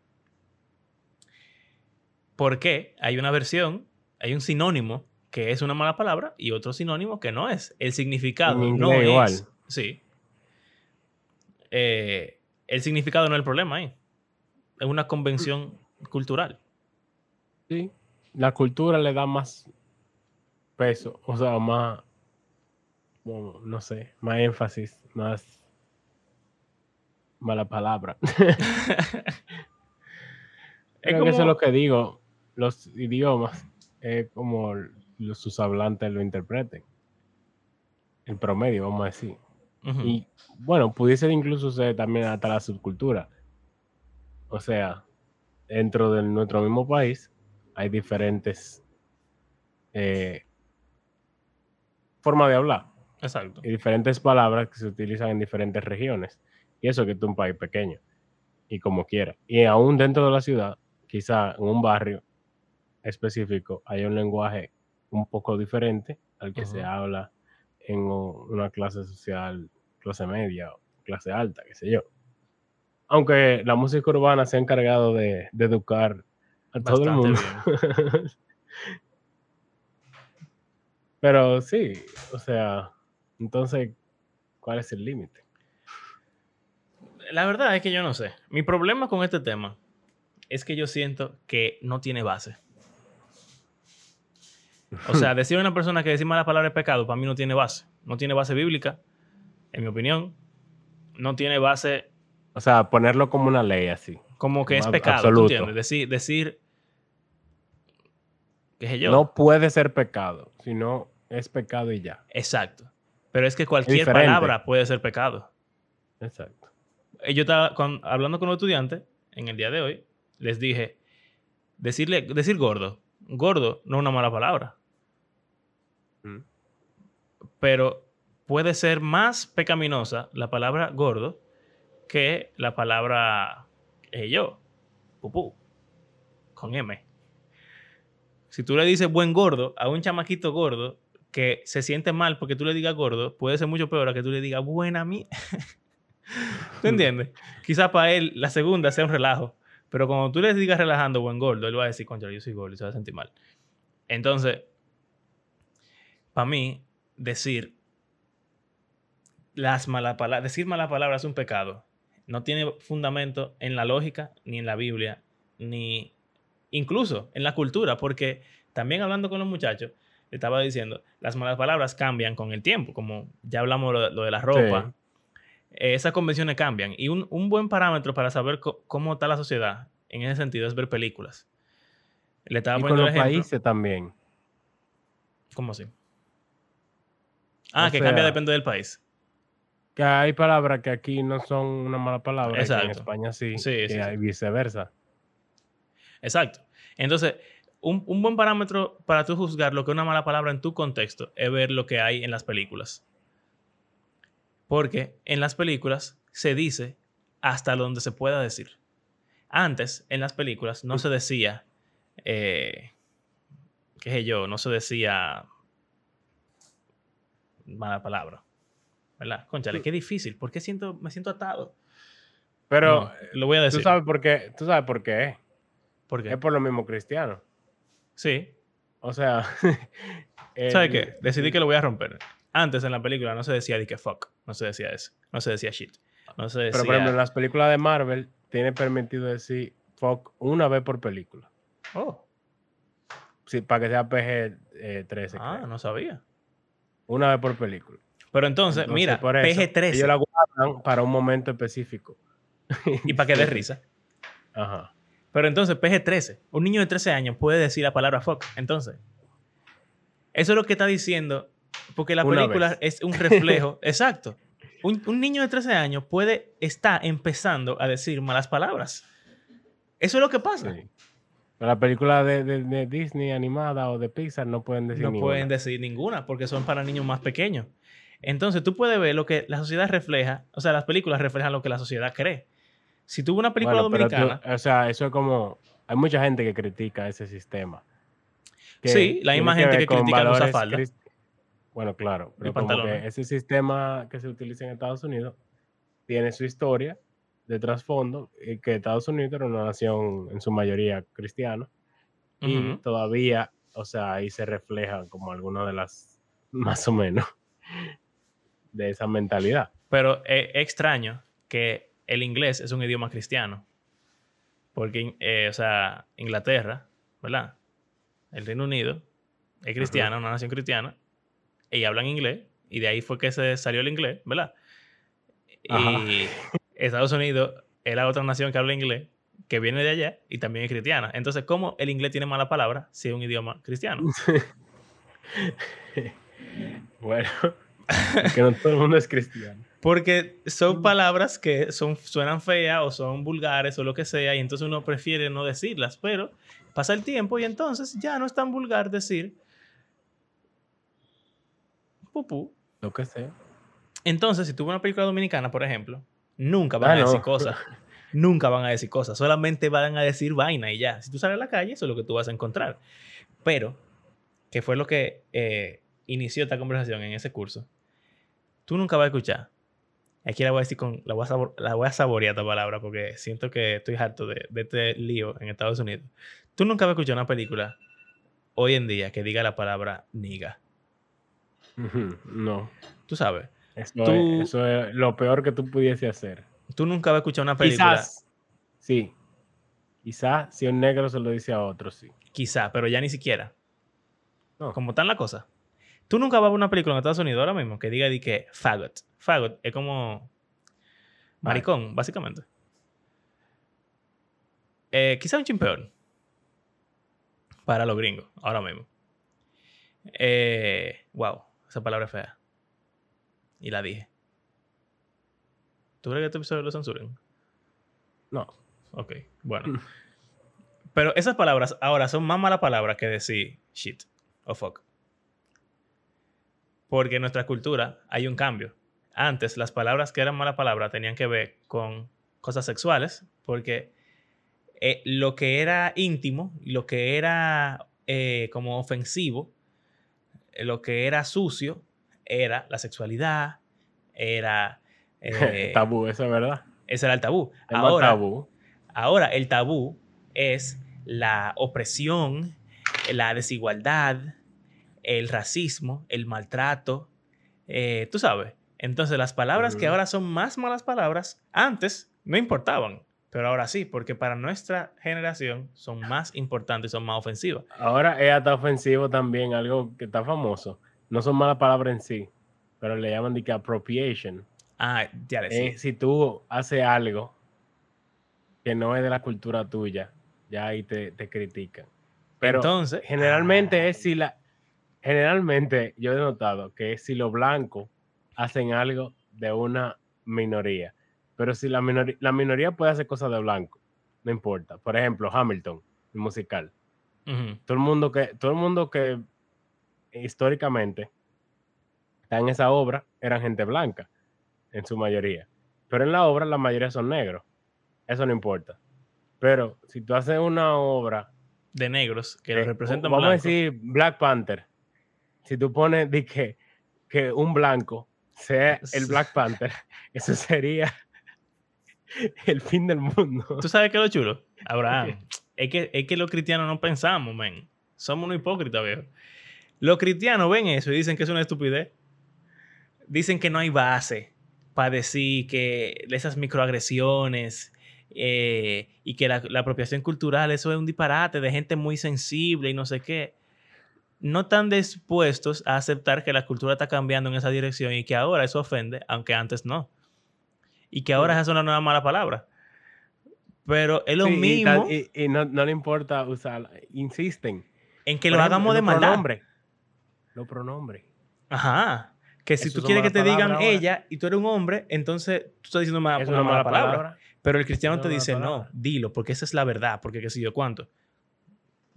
Porque hay una versión, hay un sinónimo que es una mala palabra y otro sinónimo que no es. El significado no es. igual. Sí. Eh, el significado no es el problema ahí. Es una convención cultural. Sí. La cultura le da más peso, o sea, más, no sé, más énfasis, más mala palabra. Creo que eso es lo que digo. Los idiomas es como los, sus hablantes lo interpreten. El promedio, vamos a decir. Y bueno, pudiese incluso ser también hasta la subcultura. O sea, dentro de nuestro mismo país hay diferentes eh, formas de hablar Exacto. y diferentes palabras que se utilizan en diferentes regiones. Y eso que es un país pequeño y como quiera. Y aún dentro de la ciudad, quizá en un barrio específico, hay un lenguaje un poco diferente al que se habla en una clase social, clase media o clase alta, qué sé yo. Aunque la música urbana se ha encargado de, de educar a todo el mundo. Pero sí, o sea, entonces, ¿Cuál es el límite? La verdad es que yo no sé. Mi problema con este tema es que yo siento que no tiene base. O sea, decir a una persona que decir malas palabras es pecado, para mí no tiene base. No tiene base bíblica, en mi opinión. No tiene base. O sea, ponerlo como una ley así. Como que es pecado. entiendes? Decir, decir. ¿Qué sé yo? No puede ser pecado, sino es pecado y ya. Exacto. Pero es que cualquier palabra puede ser pecado. Exacto. Eh, yo estaba hablando con los estudiantes en el día de hoy, les dije, decirle, decir gordo, gordo no es una mala palabra. Mm. Pero puede ser más pecaminosa la palabra gordo que la palabra eh, yo, pupú, con M. Si tú le dices buen gordo a un chamaquito gordo que se siente mal porque tú le digas gordo, puede ser mucho peor a que tú le digas buena a mí. ¿Tú entiendes? Quizás para él la segunda sea un relajo, pero cuando tú le digas relajando buen gordo, él va a decir, contra, yo soy gordo y se va a sentir mal. Entonces, para mí, decir las malas palabras, decir malas palabras es un pecado. No tiene fundamento en la lógica, ni en la Biblia, ni incluso en la cultura, porque también hablando con los muchachos, le estaba diciendo, las malas palabras cambian con el tiempo, como ya hablamos lo, lo de la ropa, eh, esas convenciones cambian. Y un, buen parámetro para saber cómo está la sociedad en ese sentido es ver películas. Le estaba y con los países también. ¿Cómo así? Ah, que cambia depende del país. Que hay palabras que aquí no son una mala palabra, y en España sí, sí, y viceversa. Exacto. Entonces, un, un, buen parámetro para tú juzgar lo que es una mala palabra en tu contexto es ver lo que hay en las películas. Porque en las películas se dice hasta donde se pueda decir. Antes, en las películas, no se decía, eh, qué sé yo, no se decía mala palabra. ¿Verdad? Conchale, qué difícil. ¿Por qué siento, me siento atado? Pero lo voy a decir. ¿Tú sabes por qué? ¿Tú sabes por qué? ¿Por qué? Es por lo mismo cristiano. Sí. O sea... ¿Sabes qué? Decidí que lo voy a romper. Antes en la película no se decía de que fuck, no se decía eso, no se decía shit. No se decía... Pero por ejemplo, en las películas de Marvel tiene permitido decir fuck una vez por película. Oh. Sí, para que sea PG-13. Eh, ah, no sabía. Una vez por película. Pero entonces, mira, PG-13. Ellos la guardan para un momento específico. y para que dé risa. Ajá. Pero entonces, PG-13. Un niño de 13 años puede decir la palabra fuck. Entonces, eso es lo que está diciendo porque la película es un reflejo. exacto. Un, niño de 13 años puede estar empezando a decir malas palabras. Eso es lo que pasa. La película de, Disney animada o de Pixar no pueden decir ninguna. No pueden decir ninguna porque son para niños más pequeños. Entonces tú puedes ver lo que la sociedad refleja, o sea, las películas reflejan lo que la sociedad cree. Si tuvo una película dominicana... o sea, eso es como... Hay mucha gente que critica ese sistema. sí, la misma gente que, critica los falda. Bueno, claro, pero como que ese sistema que se utiliza en Estados Unidos tiene su historia de trasfondo, y que Estados Unidos era una nación en su mayoría cristiana, y todavía, o sea, ahí se refleja como alguna de las, más o menos, de esa mentalidad. Pero es extraño que el inglés es un idioma cristiano, porque, eh, o sea, Inglaterra, ¿verdad? El Reino Unido es cristiano, una nación cristiana, y hablan inglés, y de ahí fue que se salió el inglés, ¿verdad? Y Estados Unidos es la otra nación que habla inglés, que viene de allá y también es cristiana. Entonces, ¿cómo el inglés tiene mala palabra si es un idioma cristiano? bueno, que no todo el mundo es cristiano. Porque son palabras que son, suenan feas o son vulgares o lo que sea, y entonces uno prefiere no decirlas, pero pasa el tiempo y entonces ya no es tan vulgar decir lo que sea. Entonces, si tú ves una película dominicana, por ejemplo, nunca van ah, a decir cosas. nunca van a decir cosas. Solamente van a decir vaina y ya. Si tú sales a la calle, eso es lo que tú vas a encontrar. Pero, que fue lo que eh, inició esta conversación en ese curso, tú nunca vas a escuchar. Aquí la voy a decir con. La voy a, la voy a saborear esta palabra porque siento que estoy harto de, de este lío en Estados Unidos. Tú nunca vas a escuchar una película hoy en día que diga la palabra niga. No. Tú sabes. Eso, Tú- es, eso es lo peor que tú pudiese hacer. Tú nunca vas a escuchar una película. Quizás, sí. Quizás si un negro se lo dice a otro, sí. Quizá, pero ya ni siquiera. No. Como tan la cosa. Tú nunca vas a ver una película en Estados Unidos ahora mismo que diga de que faggot. Faggot es como maricón, básicamente. Eh, quizá un chin peor. Para los gringos, ahora mismo. Eh, wow, esa palabra es fea. Y la dije. ¿Tú crees que este episodio lo censuren? No. Ok, bueno. Pero esas palabras ahora son más malas palabras que decir shit o fuck. Porque en nuestra cultura hay un cambio. Antes las palabras que eran malas palabras tenían que ver con cosas sexuales, porque eh, lo que era íntimo, lo que era eh, como ofensivo, eh, lo que era sucio, era la sexualidad, era... eh, tabú, eso es verdad. ese era el tabú. Ahora, tabú. Ahora, el tabú es la opresión, la desigualdad, el racismo, el maltrato. eh, Tú sabes. Entonces, las palabras que ahora son más malas palabras, antes no importaban. Pero ahora sí, porque para nuestra generación son más importantes y son más ofensivas. Ahora es hasta ofensivo también, algo que está famoso. No son malas palabras en sí, pero le llaman de que appropriation. Ah, ya le Eh, si tú haces algo que no es de la cultura tuya, ya ahí te, te critican. Pero Entonces, generalmente ay, es si la... Generalmente yo he notado que si los blancos hacen algo de una minoría. Pero si la, minoría puede hacer cosas de blanco, no importa. Por ejemplo, Hamilton, el musical. Todo el mundo que, todo el mundo que históricamente está en esa obra eran gente blanca, en su mayoría. Pero en la obra la mayoría son negros. Eso no importa. Pero si tú haces una obra de negros que lo eh, representan vamos a decir Black Panther. Si tú pones de que, que un blanco sea el Black Panther, eso sería el fin del mundo. ¿Tú sabes qué es lo chulo? Abraham, es que, es que los cristianos no pensamos, men. Somos unos hipócritas, viejo. Los cristianos ven eso y dicen que es una estupidez. Dicen que no hay base para decir que esas microagresiones eh, y que la, la apropiación cultural, eso es un disparate de gente muy sensible y no sé qué. No están dispuestos a aceptar que la cultura está cambiando en esa dirección y que ahora eso ofende, aunque antes no. Y que ahora Sí. es una nueva mala palabra. Pero es lo Sí, mismo tal- Y, y no, no le importa usar, insisten. en que Por lo ejemplo, hagamos de maldad. pronombres. Los pronombres. Ajá. Que si Eso tú es quieres que te digan ahora. ella y tú eres un hombre, entonces tú estás diciendo una, una mala, palabra. Pero el cristiano te dice, no, dilo, porque esa es la verdad, porque qué sé yo cuánto.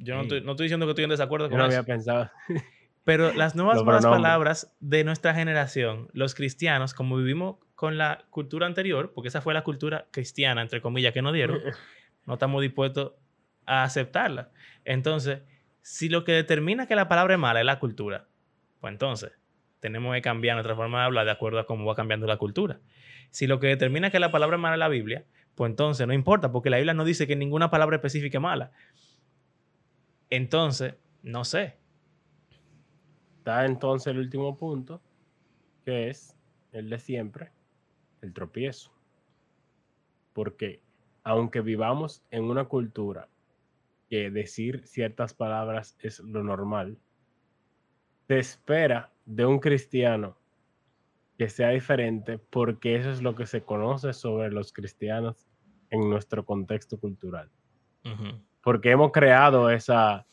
Yo no, Sí. estoy, no estoy diciendo que estoy en desacuerdo Yo con no eso. había pensado. Pero las nuevas malas palabras de nuestra generación, los cristianos, como vivimos con la cultura anterior, porque esa fue la cultura cristiana, entre comillas, que nos dieron, no estamos dispuestos a aceptarla. Entonces, si lo que determina que la palabra es mala es la cultura, pues entonces tenemos que cambiar nuestra forma de hablar de acuerdo a cómo va cambiando la cultura. Si lo que determina que la palabra es mala es la Biblia, pues entonces no importa, porque la Biblia no dice que ninguna palabra específica es mala. Entonces, no sé. Está entonces el último punto, que es el de siempre, el tropiezo. Porque aunque vivamos en una cultura que decir ciertas palabras es lo normal, se espera de un cristiano que sea diferente porque eso es lo que se conoce sobre los cristianos en nuestro contexto cultural. Porque hemos creado esa,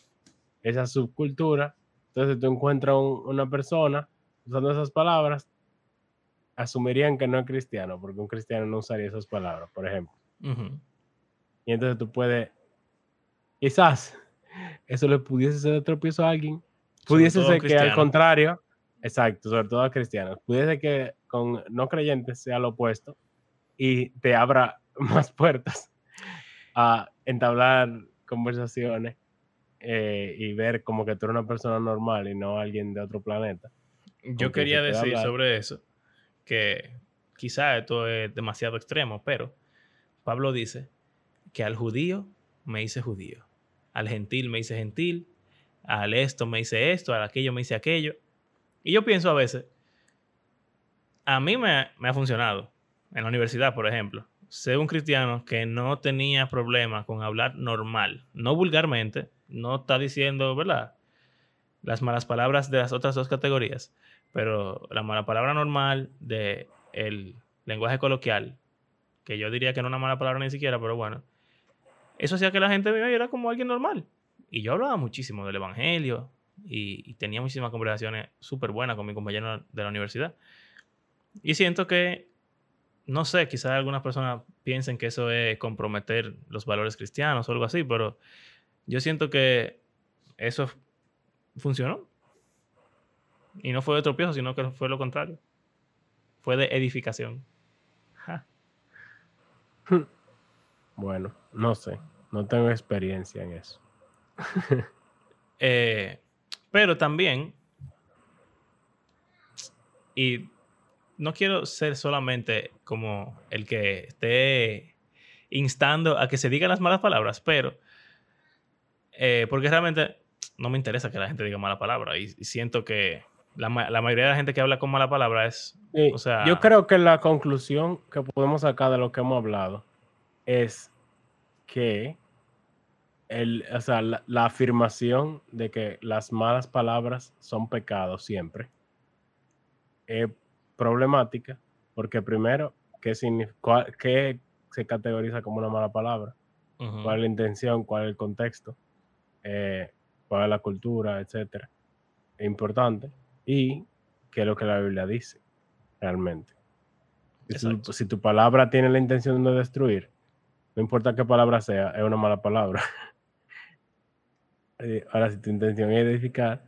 esa subcultura. Entonces, tú encuentras un- una persona usando esas palabras, asumirían que no es cristiano, porque un cristiano no usaría esas palabras, por ejemplo. Ujú. Y entonces tú puedes, quizás, eso le pudiese ser de tropiezo a alguien. Pudiese ser que al contrario, exacto, sobre todo a cristianos, pudiese que con no creyentes sea lo opuesto y te abra más puertas a entablar conversaciones eh, y ver como que tú eres una persona normal y no alguien de otro planeta. Yo quería decir hablar. sobre eso que quizá esto es demasiado extremo, pero Pablo dice que al judío me hice judío, al gentil me hice gentil, al esto me hice esto, al aquello me hice aquello. Y yo pienso a veces, a mí me, me ha funcionado. En la universidad, por ejemplo. Sé un cristiano que no tenía problema con hablar normal, no vulgarmente, no está diciendo, ¿verdad? Las malas palabras de las otras dos categorías, pero la mala palabra normal de el lenguaje coloquial, que yo diría que no es una mala palabra ni siquiera, pero bueno, eso hacía que la gente me viera como alguien normal. Y yo hablaba muchísimo del Evangelio y, tenía muchísimas conversaciones súper buenas con mi compañero de la universidad. Y siento que, no sé, quizás algunas personas piensen que eso es comprometer los valores cristianos o algo así, pero yo siento que eso funcionó. Y no fue de tropiezo, sino que fue lo contrario. Fue de edificación. Bueno, no sé. No tengo experiencia en eso. Eh, pero también, y no quiero ser solamente como el que esté instando a que se digan las malas palabras, pero eh, porque realmente no me interesa que la gente diga mala palabra y, siento que la, mayoría de la gente que habla con mala palabra es... o sea, yo creo que la conclusión que podemos sacar de lo que hemos hablado es que el, o sea, la, afirmación de que las malas palabras son pecados siempre es problemática porque primero, ¿qué, qué se categoriza como una mala palabra? ¿Cuál es la intención? ¿Cuál es el contexto? Eh, ¿Cuál es la cultura? Etcétera. Es importante. Y qué es lo que la Biblia dice realmente. si tu palabra tiene la intención de destruir, no importa qué palabra sea, es una mala palabra. Eh, ahora, si tu intención es edificar,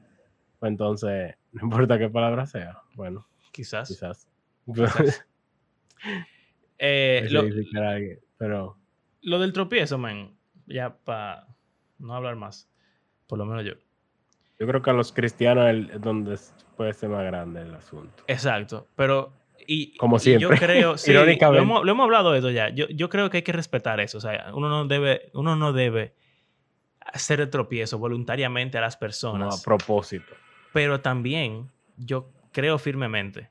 pues entonces, no importa qué palabra sea. Bueno, quizás. Quizás. Eh, lo, pero... lo del tropiezo, man, ya para no hablar más, por lo menos yo. Yo creo que a los cristianos es donde puede ser más grande el asunto. Exacto, pero y, Como siempre. yo creo, sí, lo, hemos, lo hemos, hablado de eso ya. Yo, yo, creo que hay que respetar eso. O sea, uno no debe, uno no debe hacer el tropiezo voluntariamente a las personas. No, a propósito. Pero también yo creo firmemente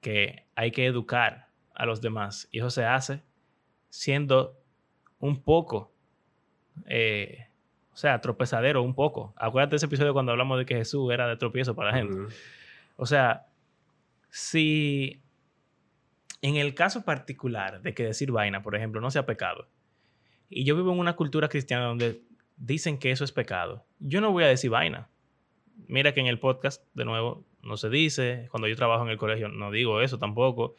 que hay que educar a los demás. Y eso se hace siendo un poco, eh, o sea, tropezadero un poco. Acuérdate de ese episodio cuando hablamos de que Jesús era de tropiezo para la gente. O sea, si en el caso particular de que decir vaina, por ejemplo, no sea pecado, y yo vivo en una cultura cristiana donde dicen que eso es pecado, yo no voy a decir vaina. Mira que en el podcast, de nuevo, no se dice. Cuando yo trabajo en el colegio, no digo eso tampoco.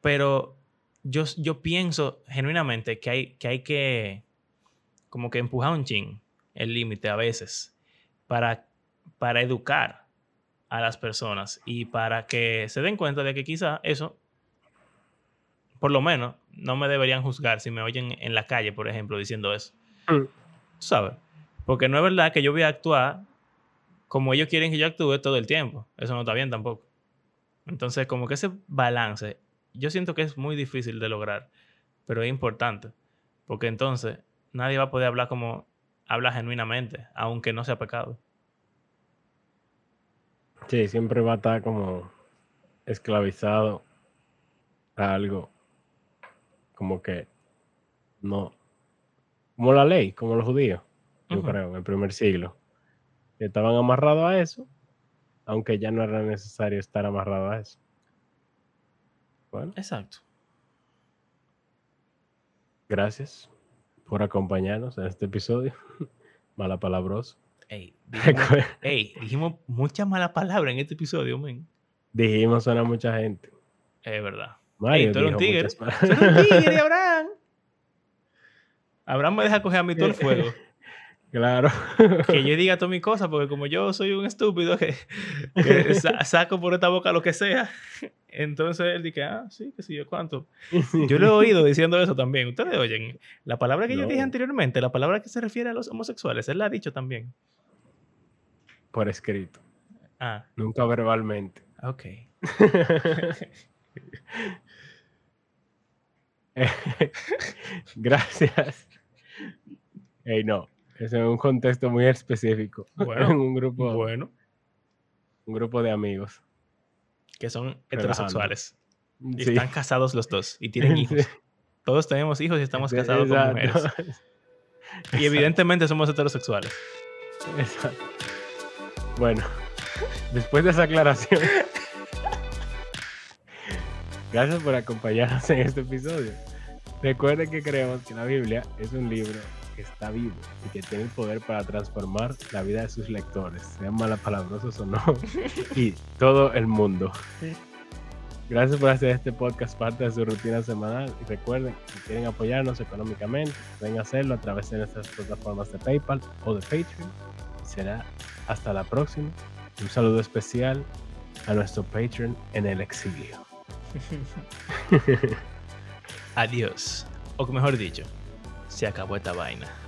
Pero yo, yo pienso genuinamente que hay, que hay que como que empujar un chin el límite a veces para, para educar a las personas y para que se den cuenta de que quizá eso, por lo menos, no me deberían juzgar si me oyen en la calle, por ejemplo, diciendo eso. Mm. ¿Sabes? Porque no es verdad que yo voy a actuar como ellos quieren que yo actúe todo el tiempo. Eso no está bien tampoco. Entonces, como que ese balance, yo siento que es muy difícil de lograr, pero es importante. Porque entonces nadie va a poder hablar como habla genuinamente, aunque no sea pecado. Sí, siempre va a estar como esclavizado a algo. Como que no, como la ley, como los judíos, yo creo, en el primer siglo. Estaban amarrados a eso, aunque ya no era necesario estar amarrado a eso. Bueno. Exacto. Gracias por acompañarnos en este episodio. Mala palabroso. Ey, dijimos, ey, dijimos muchas malas palabras en este episodio, men. Dijimos a mucha gente. Es verdad. Mario, tú eres un tigre. Tú un tigre, Abraham. Abraham me deja coger a mí todo el fuego. Claro. que yo diga todas mis cosas, porque como yo soy un estúpido que, saco por esta boca lo que sea, entonces él dice, ah, sí, que sí, yo cuánto. Yo lo he oído diciendo eso también. Ustedes oyen, la palabra que yo dije anteriormente, la palabra que se refiere a los homosexuales, él la ha dicho también. Por escrito. Ah. Nunca verbalmente. Ok. Gracias. Hey, no. Es en un contexto muy específico. Bueno, un grupo. Bueno. Un grupo de amigos. que son heterosexuales. Y Sí. están casados los dos y tienen hijos. Todos tenemos hijos y estamos casados con Exacto. mujeres. Y evidentemente somos heterosexuales. Exacto. Bueno, después de esa aclaración, gracias por acompañarnos en este episodio. Recuerden que creemos que la Biblia es un libro que está vivo y que tiene el poder para transformar la vida de sus lectores, sean malapalabrosos o no, y todo el mundo. Gracias por hacer este podcast parte de su rutina semanal y recuerden si quieren apoyarnos económicamente, pueden hacerlo a través de nuestras plataformas de PayPal o de Patreon. Será hasta la próxima. Un saludo especial a nuestro Patreon en el exilio. Adiós. O mejor dicho, se acabó esta vaina.